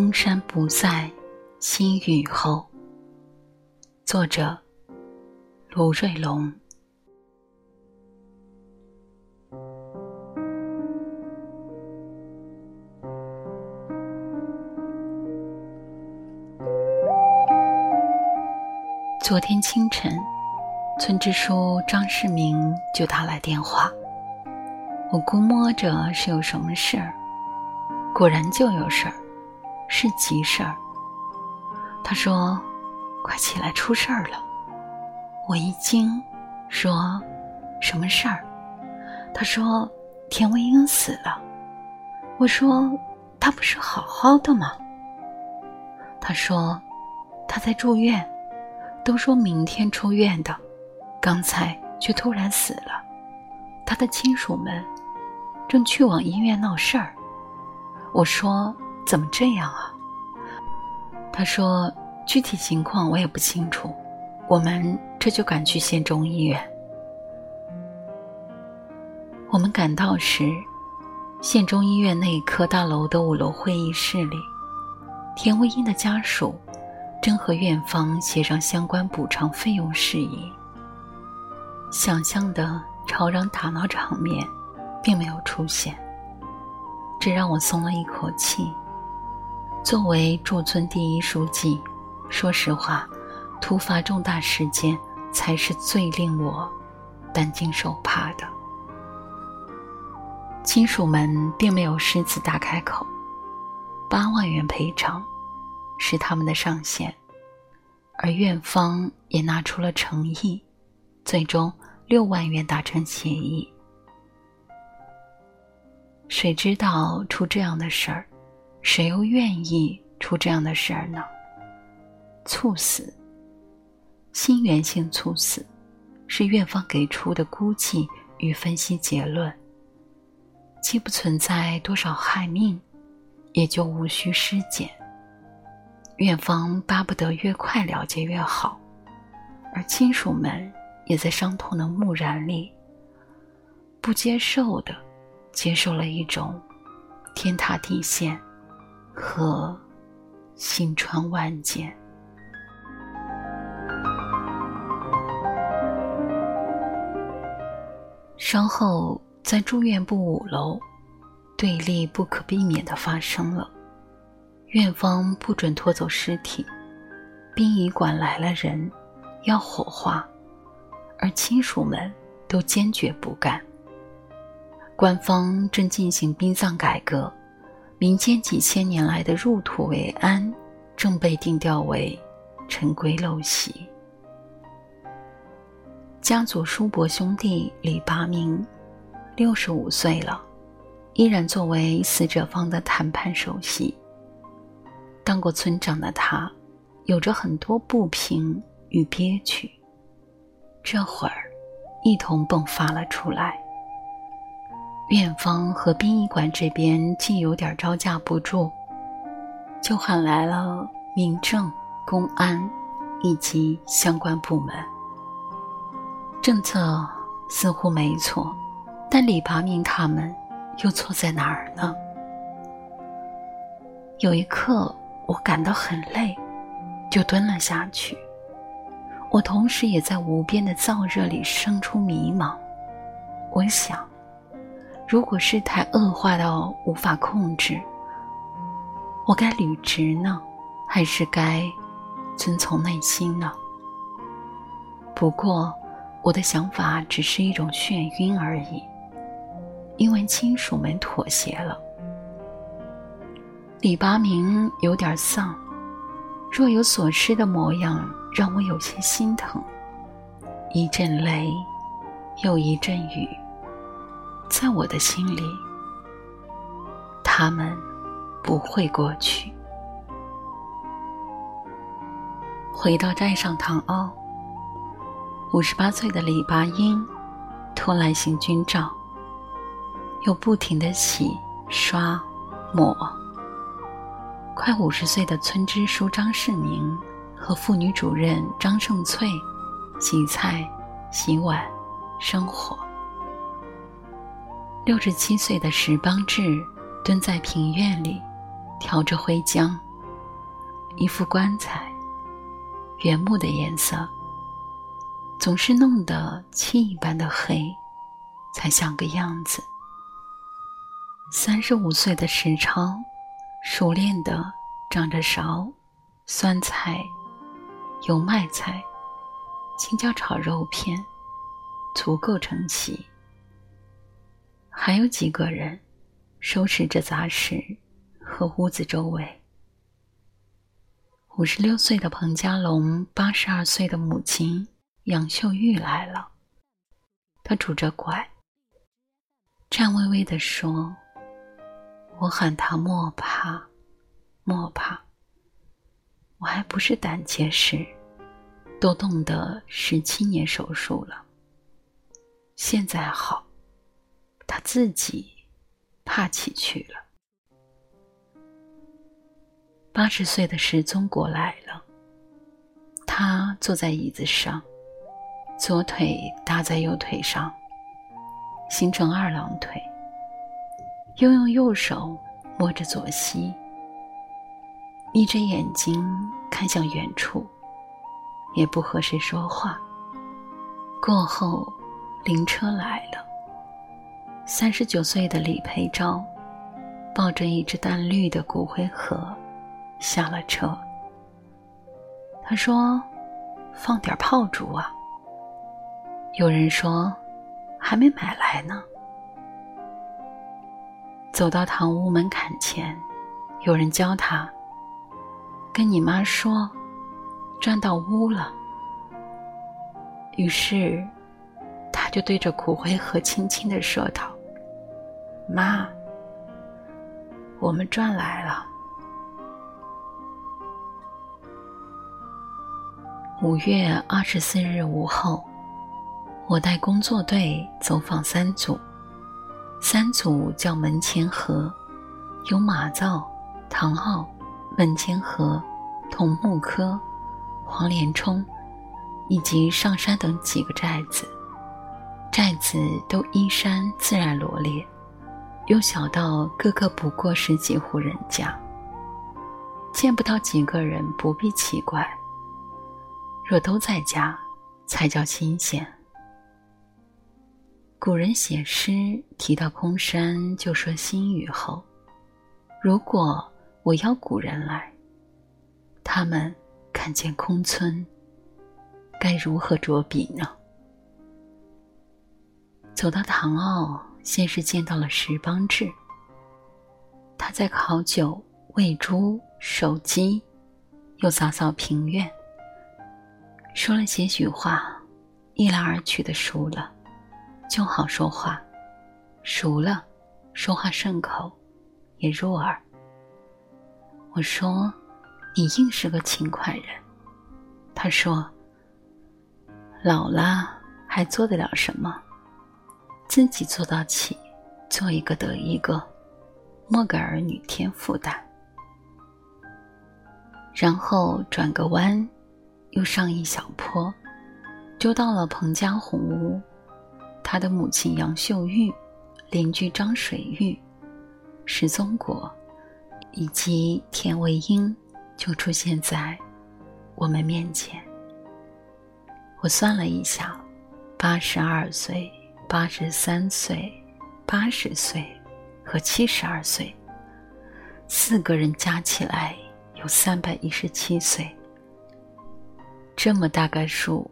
空山不在，新雨后。作者：卢瑞龙。昨天清晨，村支书张世明就打来电话。我估摸着是有什么事儿，果然就有事儿，是急事儿。他说：“快起来，出事儿了！”我一惊，说：“什么事儿？”他说：“田卫英死了。”我说：“他不是好好的吗？”他说：“他在住院。”都说明天出院的，刚才却突然死了。他的亲属们正去往医院闹事儿。我说：“怎么这样啊？”他说：“具体情况我也不清楚，我们这就赶去县中医院。”我们赶到时，县中医院内科大楼的五楼会议室里，田卫英的家属。正和院方协商相关补偿费用事宜。想象的吵嚷打闹场面，并没有出现，这让我松了一口气。作为驻村第一书记，说实话，突发重大事件才是最令我担惊受怕的。亲属们并没有狮子大开口，八万元赔偿。是他们的上限，而院方也拿出了诚意，最终六万元达成协议。谁知道出这样的事儿，谁又愿意出这样的事儿呢？猝死，心源性猝死，是院方给出的估计与分析结论。既不存在多少害命，也就无需尸检。院方巴不得越快了结越好，而亲属们也在伤痛的木然里，不接受的接受了一种天塌地陷和心穿万箭。稍后在住院部五楼，对立不可避免的发生了。院方不准拖走尸体，殡仪馆来了人，要火化，而亲属们都坚决不干。官方正进行殡葬改革，民间几千年来的入土为安，正被定调为陈规陋习。家族叔伯兄弟李八明，六十五岁了，依然作为死者方的谈判首席。当过村长的他，有着很多不平与憋屈，这会儿一同迸发了出来。院方和殡仪馆这边竟有点招架不住，就喊来了民政、公安以及相关部门。政策似乎没错，但李拔明他们又错在哪儿呢？有一刻。我感到很累，就蹲了下去。我同时也在无边的燥热里生出迷茫。我想，如果事态恶化到无法控制，我该履职呢，还是该遵从内心呢？不过，我的想法只是一种眩晕而已，因为亲属们妥协了。李拔明有点丧，若有所失的模样让我有些心疼。一阵雷，又一阵雨，在我的心里，他们不会过去。回到寨上唐坳，五十八岁的李拔英脱来行军照，又不停的洗刷抹。快五十岁的村支书张世明和妇女主任张胜翠洗菜、洗碗、生火。六十七岁的石邦志蹲在庭院里，挑着灰浆一副棺材，原木的颜色，总是弄得漆一般的黑，才像个样子。三十五岁的石超，熟练的掌着勺，酸菜、油麦菜、青椒炒肉片，足够成席。还有几个人收拾着杂事和屋子周围。五十六岁的彭家龙，八十二岁的母亲杨秀玉来了。他拄着拐，颤巍巍地说。我喊他莫怕，莫怕。我还不是胆结石，都动得十七年手术了。现在好，他自己怕起去了。八十岁的石宗国来了，他坐在椅子上，左腿搭在右腿上，形成二郎腿。又用右手摸着左膝，眯着眼睛看向远处，也不和谁说话。过后，灵车来了。三十九岁的李培昭抱着一只淡绿的骨灰盒下了车。他说：“放点炮竹啊。”有人说：“还没买来呢。”走到堂屋门槛前，有人教他：“跟你妈说，转到屋了。”于是，他就对着骨灰盒轻轻的说道：“妈，我们转来了。”五月二十四日午后，我带工作队走访三组。三组叫门前河，有马灶、唐坳、门前河、桐木科、黄连冲，以及上山等几个寨子。寨子都依山自然罗列，又小到个个不过十几户人家，见不到几个人不必奇怪。若都在家，才叫新鲜。古人写诗提到空山，就说新雨后。如果我邀古人来，他们看见空村，该如何着笔呢？走到唐坳，先是见到了石邦志。他在烤酒、喂猪、守鸡，又扫扫庭院，说了些许话，一来二去的熟了。就好说话，熟了，说话顺口，也入耳。我说：“你硬是个勤快人。”他说：“老了还做得了什么？自己做到起，做一个得一个，莫给儿女添负担。”然后转个弯，又上一小坡，就到了彭家红屋。他的母亲杨秀玉、邻居张水玉、石宗国以及田维英就出现在我们面前。我算了一下，八十二岁、八十三岁、八十岁和七十二岁，四个人加起来有三百一十七岁。这么大个数，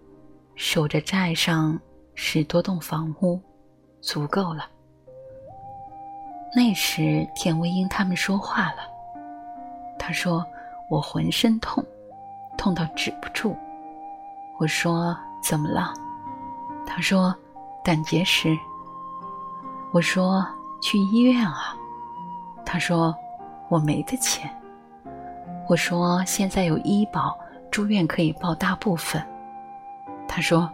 守着寨上。十多栋房屋，足够了。那时田维英他们说话了。他说：“我浑身痛，痛到止不住。”我说：“怎么了？”他说：“胆结石。”我说：“去医院啊。”他说：“我没的钱。”我说：“现在有医保，住院可以报大部分。”他说。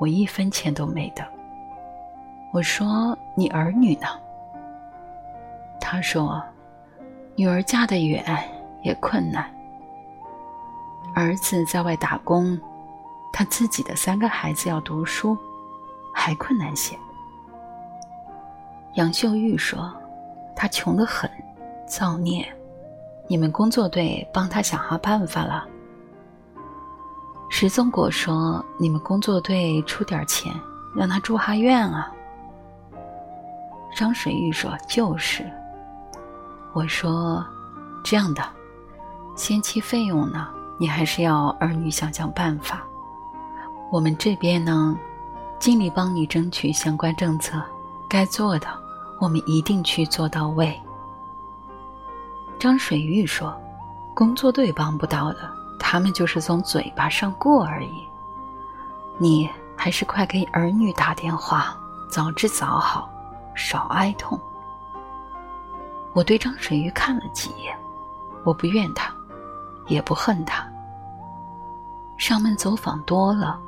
我一分钱都没的。我说：“你儿女呢？”他说：“女儿嫁得远，也困难。儿子在外打工，他自己的三个孩子要读书，还困难些。”杨秀玉说：“他穷得很，造孽，你们工作队帮他想好办法了。石宗国说：“你们工作队出点钱，让他住哈院啊。”张水玉说：“就是。”我说：“这样的，先期费用呢，你还是要儿女想想办法。我们这边呢，尽力帮你争取相关政策，该做的，我们一定去做到位。”张水玉说：“工作队帮不到的。”他们就是从嘴巴上过而已，你还是快给儿女打电话，早治早好，少哀痛。我对张水玉看了几眼，我不怨他，也不恨他。上门走访多了，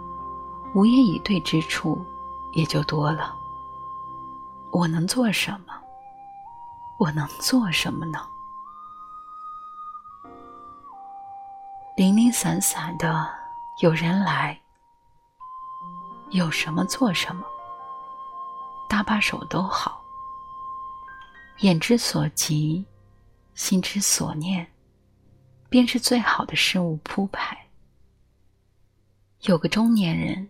无言以对之处也就多了。我能做什么？我能做什么呢？零零散散的，有人来，有什么做什么，搭把手都好。眼之所及，心之所念，便是最好的事物铺排。有个中年人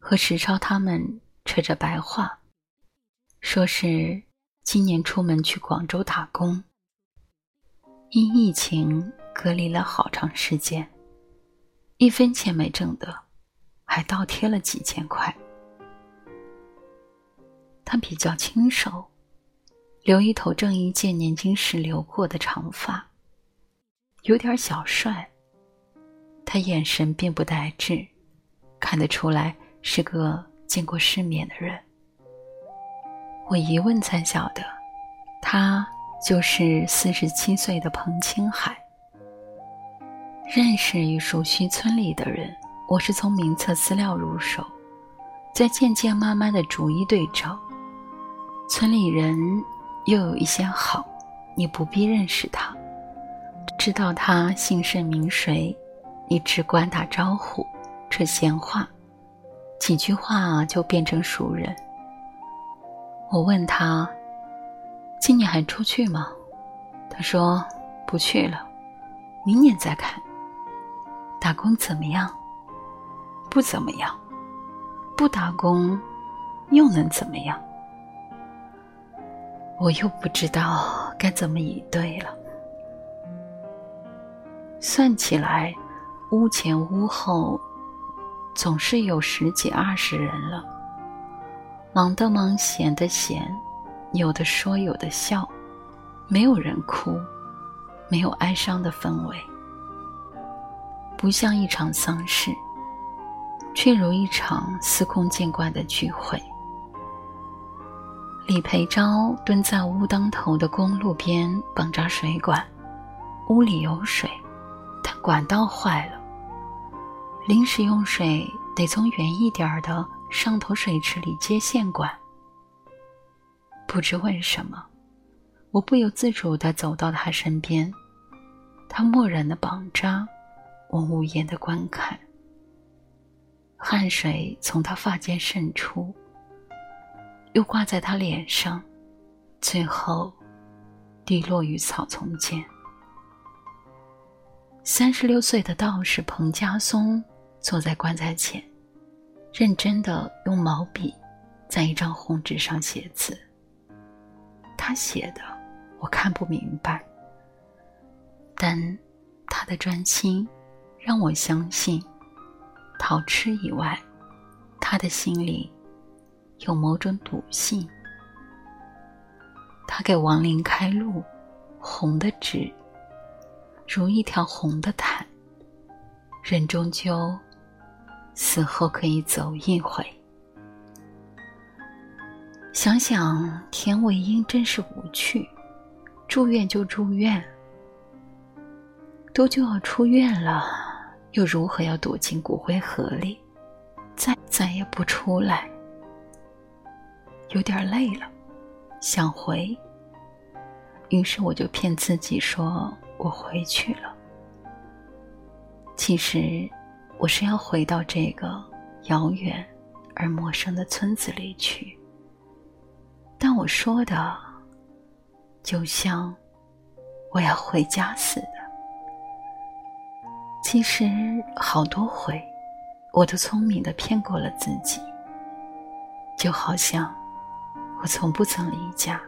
和石超他们扯着白话，说是今年出门去广州打工，因疫情。隔离了好长时间，一分钱没挣得，还倒贴了几千块。他比较清瘦，留一头郑伊健年轻时留过的长发，有点小帅。他眼神并不呆滞，看得出来是个见过世面的人。我一问才晓得，他就是四十七岁的彭青海。认识与熟悉村里的人，我是从名册资料入手，再渐渐慢慢的逐一对照。村里人又有一些好，你不必认识他，知道他姓甚名谁，你只管打招呼，扯闲话，几句话就变成熟人。我问他：“今年还出去吗？”他说：“不去了，明年再看。”打工怎么样？不怎么样。不打工，又能怎么样？我又不知道该怎么以对了。算起来，屋前屋后，总是有十几二十人了。忙的忙，闲的闲，有的说，有的笑，没有人哭，没有哀伤的氛围。不像一场丧事，却如一场司空见惯的聚会。李培昭蹲在屋当头的公路边绑扎水管，屋里有水，但管道坏了。临时用水得从远一点的上头水池里接线管。不知为什么，我不由自主地走到他身边，他漠然的绑扎。我无言的观看，汗水从他发间渗出，又挂在他脸上，最后滴落于草丛间。三十六岁的道士彭家松坐在棺材前，认真的用毛笔在一张红纸上写字。他写的我看不明白，但他的专心。让我相信，陶痴以外，他的心里有某种笃信。他给亡灵开路，红的纸如一条红的毯，人终究死后可以走一回。想想田伟英真是无趣，住院就住院，都就要出院了。又如何要躲进骨灰盒里，再再也不出来？有点累了，想回。于是我就骗自己说我回去了。其实我是要回到这个遥远而陌生的村子里去。但我说的，就像我要回家似的。其实好多回，我都聪明的骗过了自己，就好像我从不曾离家，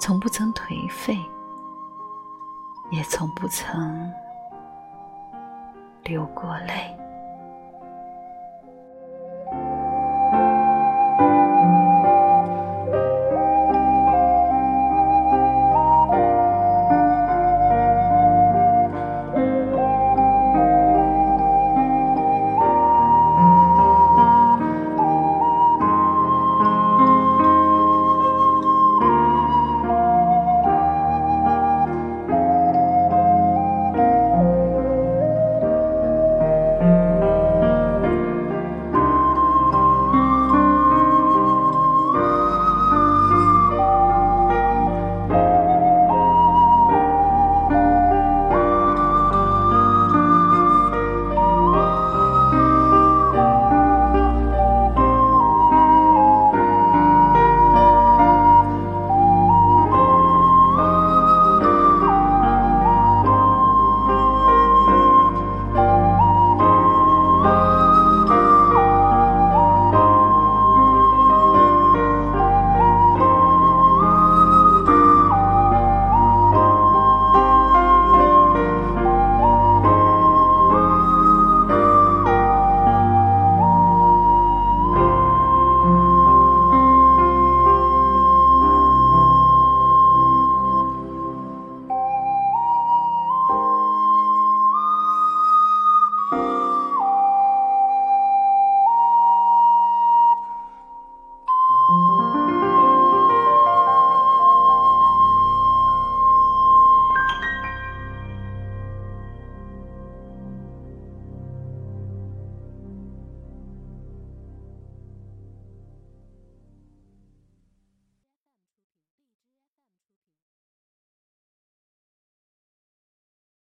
从不曾颓废，也从不曾流过泪。